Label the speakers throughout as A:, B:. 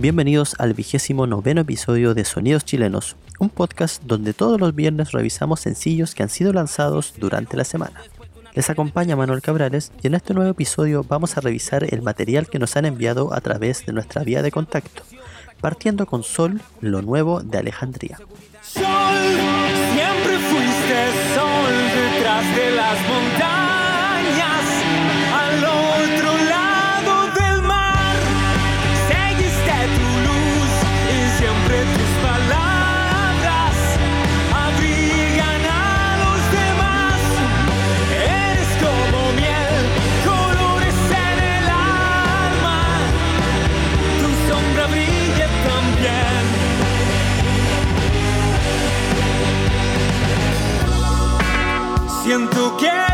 A: bienvenidos al vigésimo noveno episodio de Sonidos Chilenos, un podcast donde todos los viernes revisamos sencillos que han sido lanzados durante la semana. Les acompaña Manuel Cabrales y en este nuevo episodio vamos a revisar el material que nos han enviado a través de nuestra vía de contacto, partiendo con Sol, lo nuevo de Alejandría.
B: Sol, siempre fuiste sol detrás de las montañas, Siento que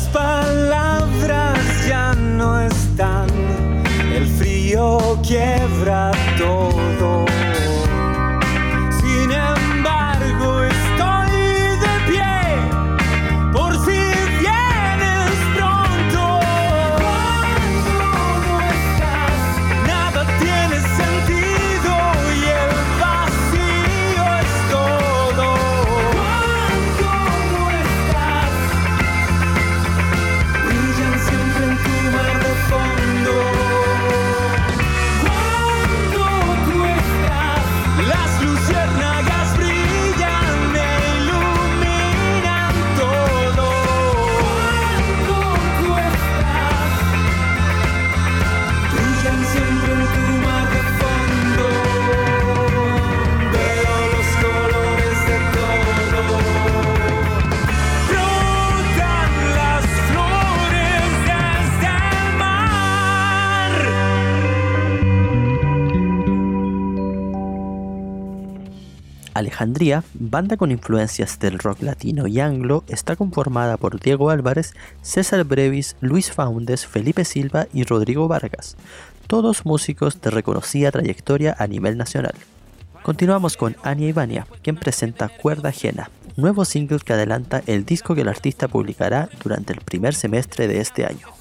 B: Las palabras ya no están, el frío quiebra todo.
A: Alejandría, banda con influencias del rock latino y anglo, está conformada por Diego Álvarez, César Brevis, Luis Faundes, Felipe Silva y Rodrigo Vargas, todos músicos de reconocida trayectoria a nivel nacional. Continuamos con Ania Ivania, quien presenta Cuerda Ajena, nuevo single que adelanta el disco que el artista publicará durante el primer semestre de este año.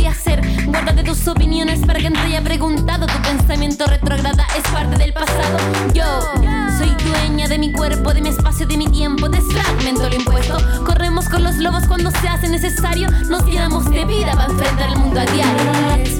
C: Debería hacer. Guárdate tus opiniones para que no te haya preguntado. Tu pensamiento retrograda es parte del pasado. Yo soy dueña de mi cuerpo, de mi espacio, de mi tiempo. Desfragmento lo impuesto. Corremos con los lobos cuando se hace necesario. Nos llenamos de vida para enfrentar el mundo a diario.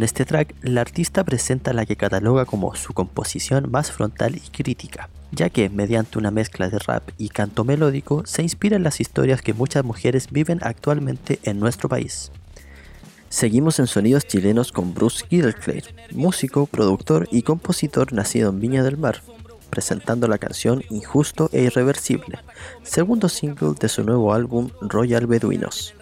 C: Con
A: este track, la artista presenta la que cataloga como su composición más frontal y crítica, ya que mediante una mezcla de rap y canto melódico se inspira en las historias que muchas mujeres viven actualmente en nuestro país. Seguimos en sonidos chilenos con Bruce Gittleclair, músico, productor y compositor nacido en Viña del Mar, presentando la canción Injusto e Irreversible, segundo single de su nuevo álbum Royal Beduinos.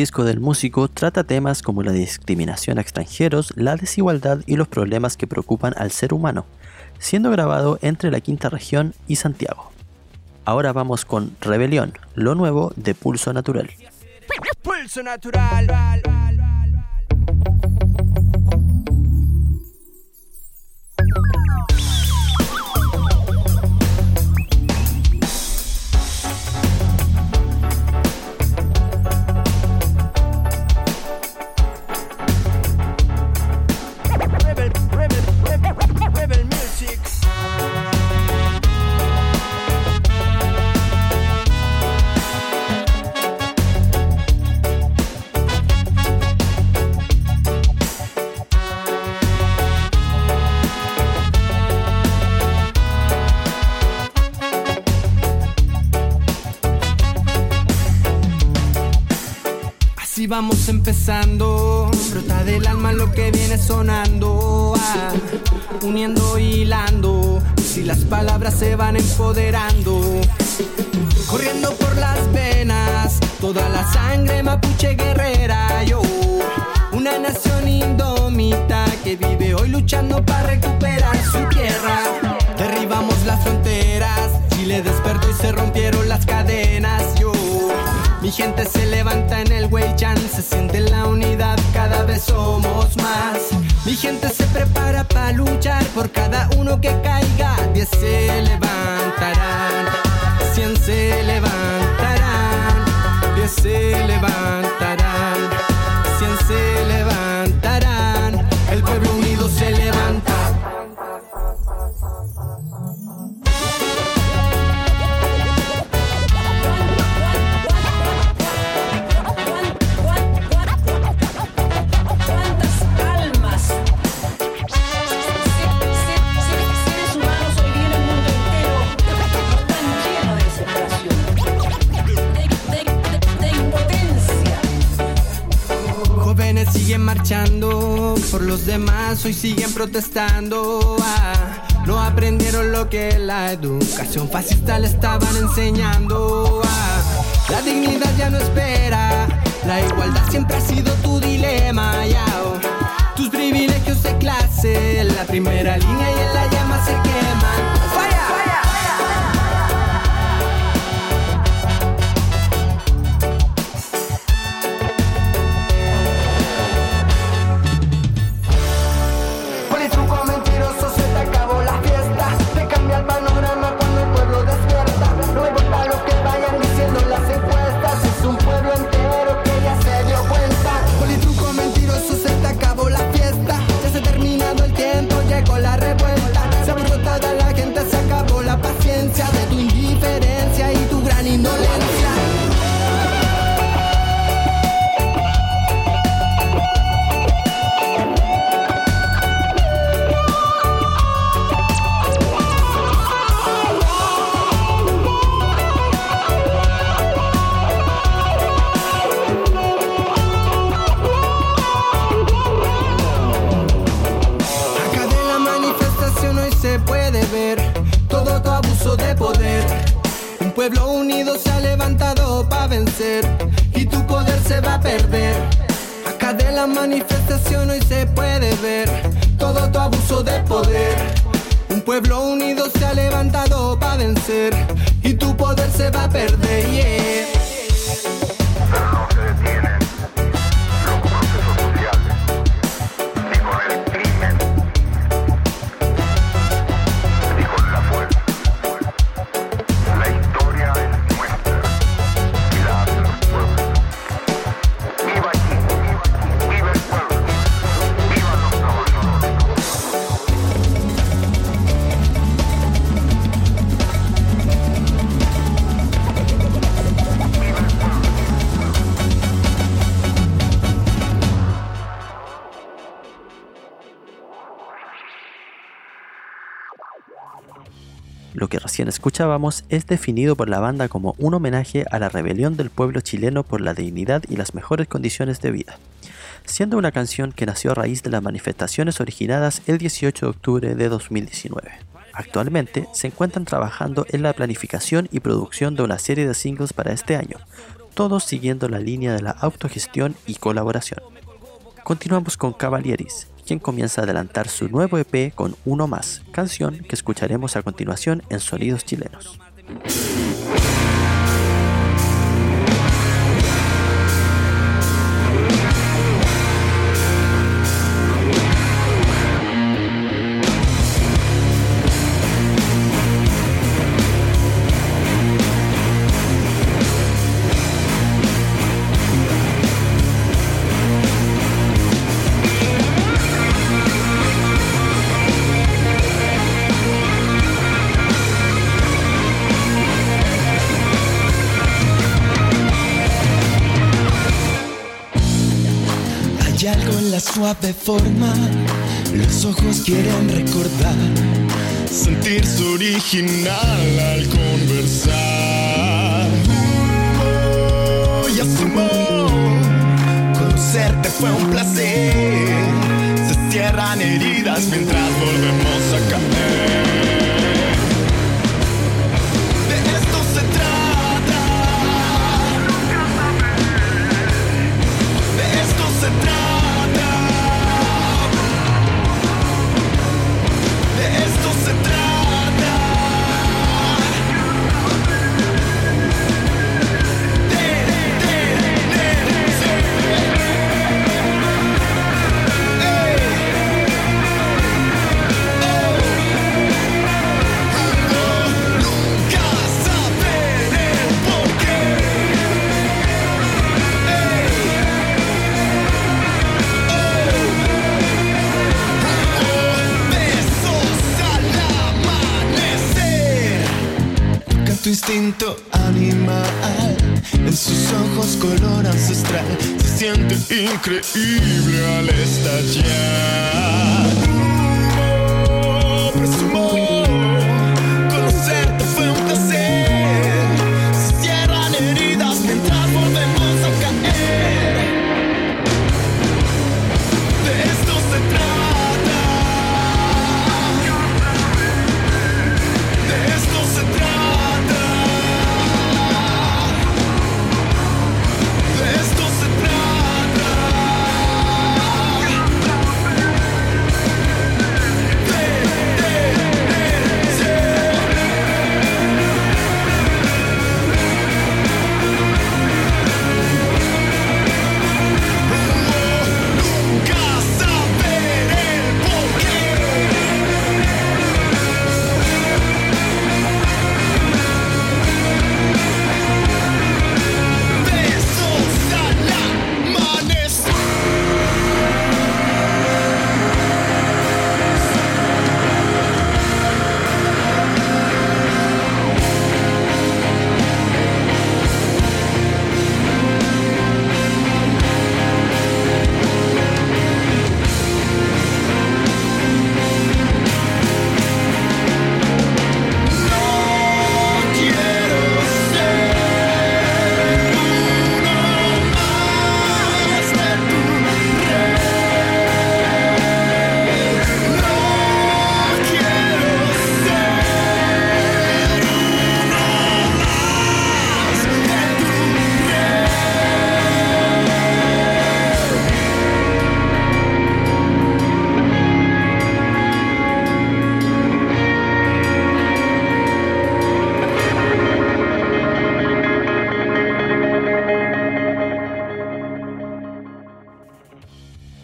A: Disco del músico trata temas como la discriminación a extranjeros, la desigualdad y los problemas que preocupan al ser humano, siendo grabado entre la quinta región y Santiago. Ahora vamos con Rebelión, lo nuevo de Pulso Natural.
D: Pulso natural.
E: Empezando, brota del alma lo que viene sonando, ah, uniendo, hilando, si las palabras se van empoderando, corriendo por las venas, toda la sangre mapuche guerrera, yo, una nación indómita que vive hoy luchando para recuperar su tierra, derribamos las fronteras, Chile despertó y se rompieron las cadenas, yo. Mi gente se levanta en el Weichan, se siente la unidad, cada vez somos más. Mi gente se prepara para luchar por cada uno que caiga, 10 se levantarán, 100 se levantarán, 10 se levantarán,
F: hoy
E: siguen protestando. ah, no aprendieron lo que la educación fascista le estaban enseñando. ah, la dignidad ya no espera, la igualdad siempre ha sido tu dilema. ya, tus privilegios de clase, en la primera línea y en la llama se queman.
A: Recién escuchábamos es definido por la banda como un homenaje a la rebelión del pueblo chileno por la dignidad y las mejores condiciones de vida, siendo una canción que nació a raíz de las manifestaciones originadas el 18 de octubre de 2019. Actualmente se encuentran trabajando en la planificación y producción de una serie de singles para este año, todos siguiendo la línea de la autogestión y colaboración. Continuamos con Cavalieris, comienza a adelantar su nuevo EP con Uno Más, canción que escucharemos a continuación en Sonidos Chilenos.
G: Suave forma, los ojos quieren recordar, sentirse original al conversar. Oh, y asumo, conocerte fue un placer. Se cierran heridas mientras volvemos a caer. Siente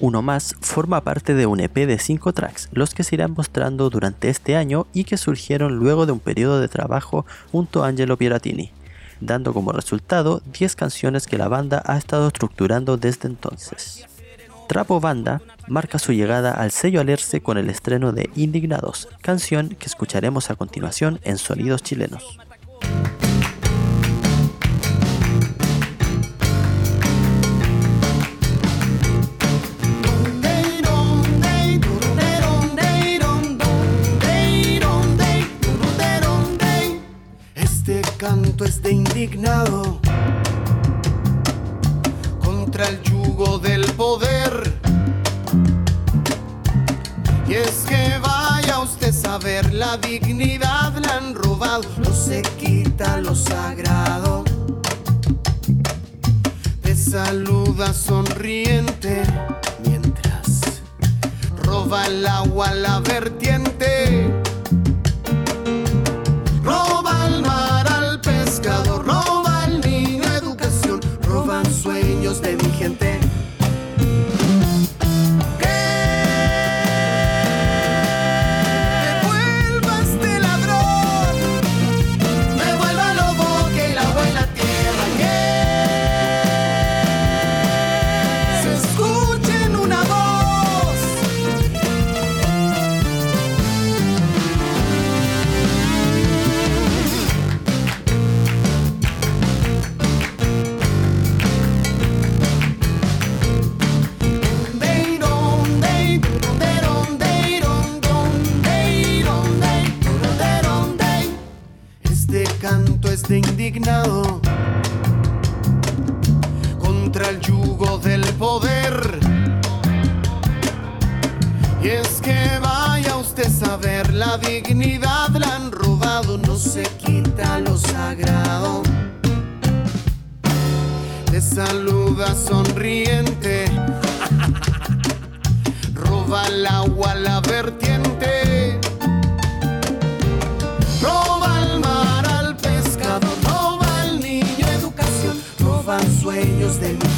G: Uno más
A: forma parte de un EP de 5 tracks, los que se irán mostrando durante este año y que surgieron luego de un periodo de trabajo junto a Angelo Piratini, dando como resultado 10 canciones que la banda ha estado estructurando desde entonces. Trapo Banda marca su llegada al sello Alerce con el estreno de Indignados, canción que escucharemos a continuación en Sonidos Chilenos.
H: indignado contra el yugo del poder. Y es que vaya usted a saber, la dignidad la han robado, no se quita lo sagrado. Te saluda sonriente mientras roba el agua la vertiente. sueños de mi gente. contra el yugo del poder. Y es que vaya usted a saber, la dignidad la han robado, no se quita lo sagrado. Te saluda sonriente, roba el agua a la vertiente. sueños de mi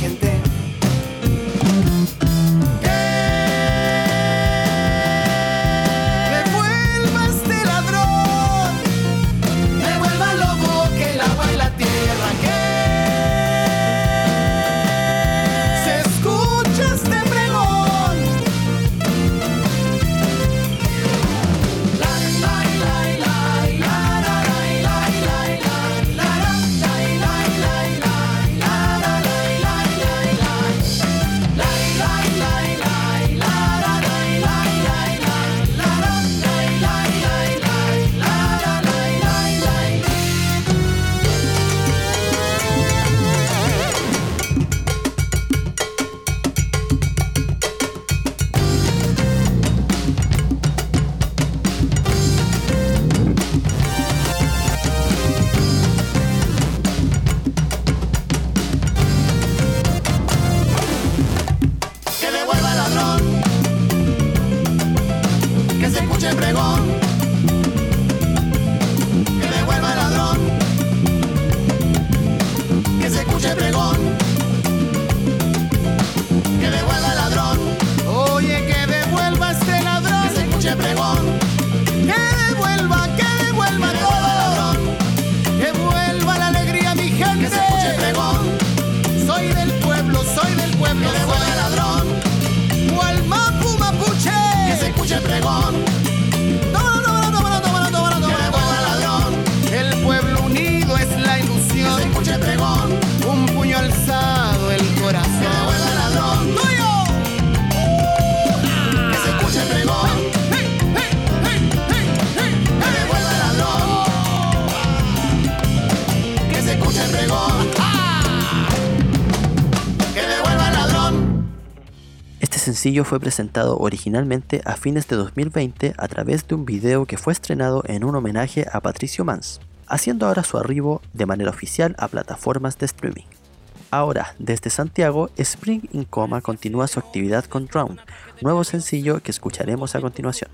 A: sencillo fue presentado originalmente a fines de 2020 a través de un video que fue estrenado en un homenaje a Patricio Mans, haciendo ahora su arribo de manera oficial a plataformas de streaming. Ahora, desde Santiago, Spring in Coma continúa su actividad con Drown, nuevo sencillo que escucharemos a continuación.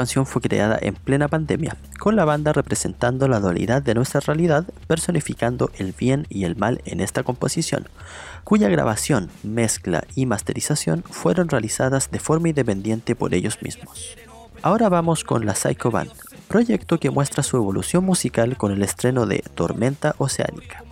A: Canción fue creada en plena pandemia, con la banda representando la dualidad de nuestra realidad, personificando el bien y el mal en esta composición, cuya grabación, mezcla y masterización fueron realizadas de forma independiente por ellos mismos. Ahora vamos con la Psycho Band, proyecto que muestra su evolución musical con el estreno de Tormenta Oceánica.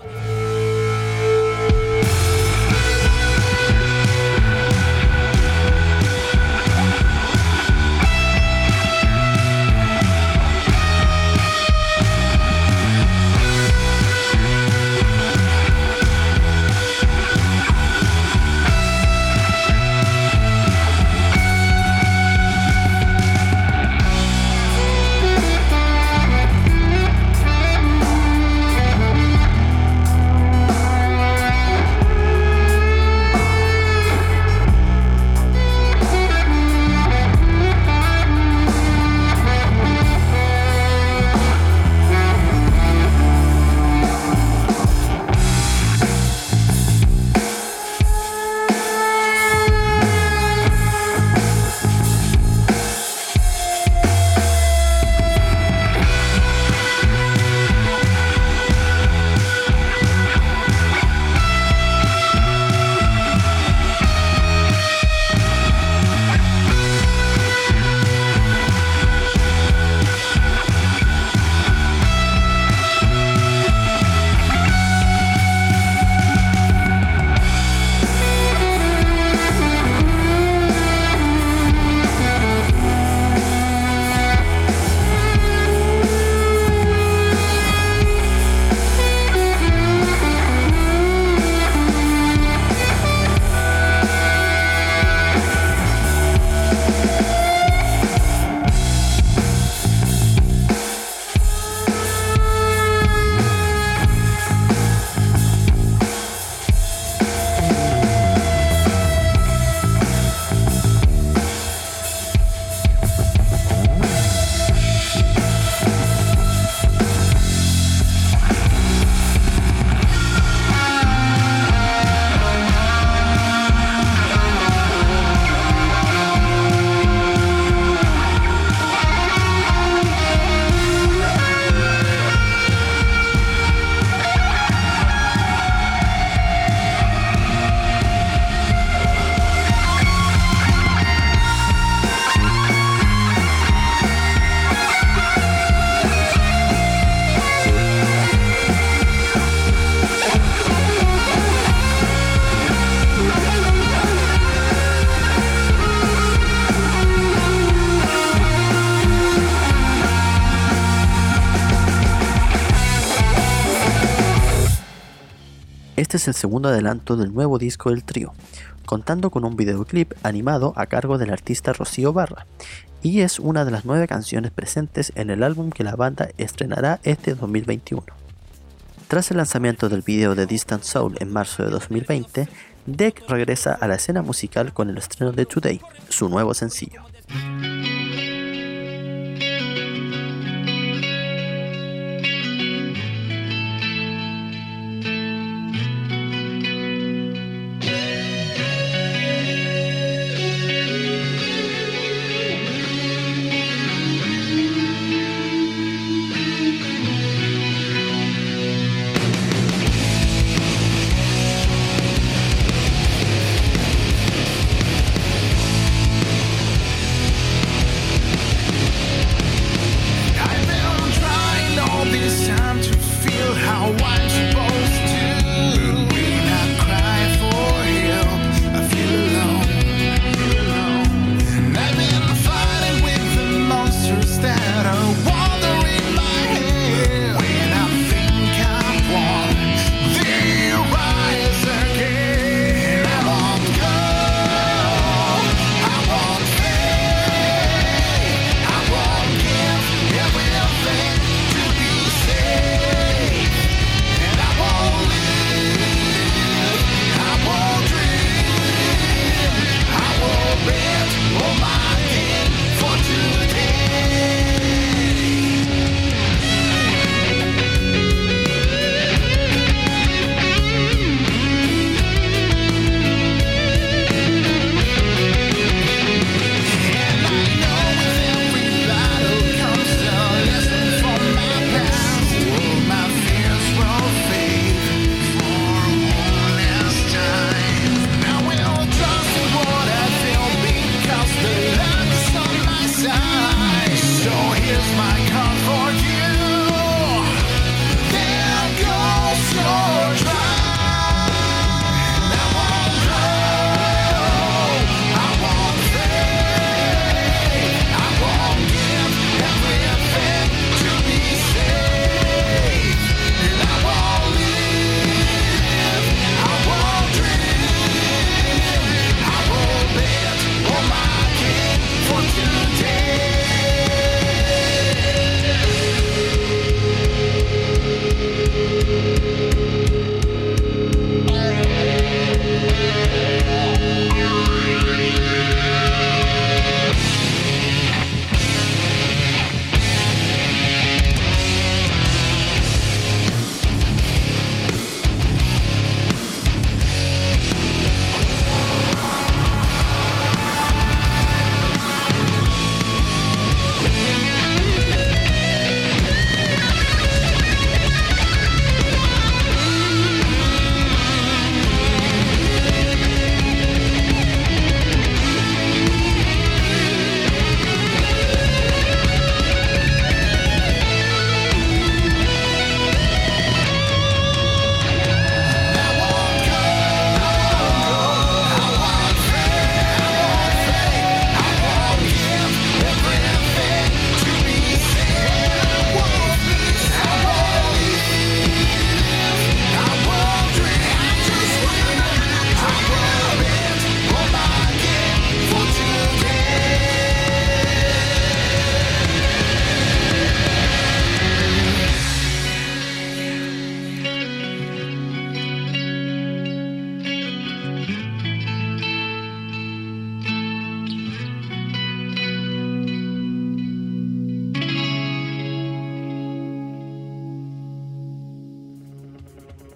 A: Es el segundo adelanto del nuevo disco del trío, contando con un videoclip animado a cargo del artista Rocío Barra, y es una de las nueve canciones presentes en el álbum que la banda estrenará este 2021. Tras el lanzamiento del video de Distant Soul en marzo de 2020, Deck regresa a la escena musical con el estreno de Today, su nuevo sencillo.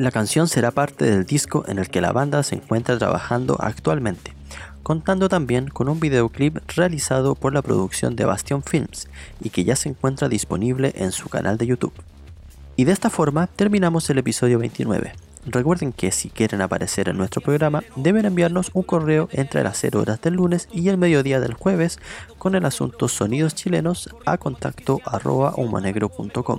A: La canción será parte del disco en el que la banda se encuentra trabajando actualmente, contando también con un videoclip realizado por la producción de Bastion Films y que ya se encuentra disponible en su canal de YouTube. Y de esta forma terminamos el episodio 29. Recuerden que si quieren aparecer en nuestro programa deben enviarnos un correo entre las 0 horas del lunes y el mediodía del jueves con el asunto sonidos chilenos a contacto arroba humanegro.com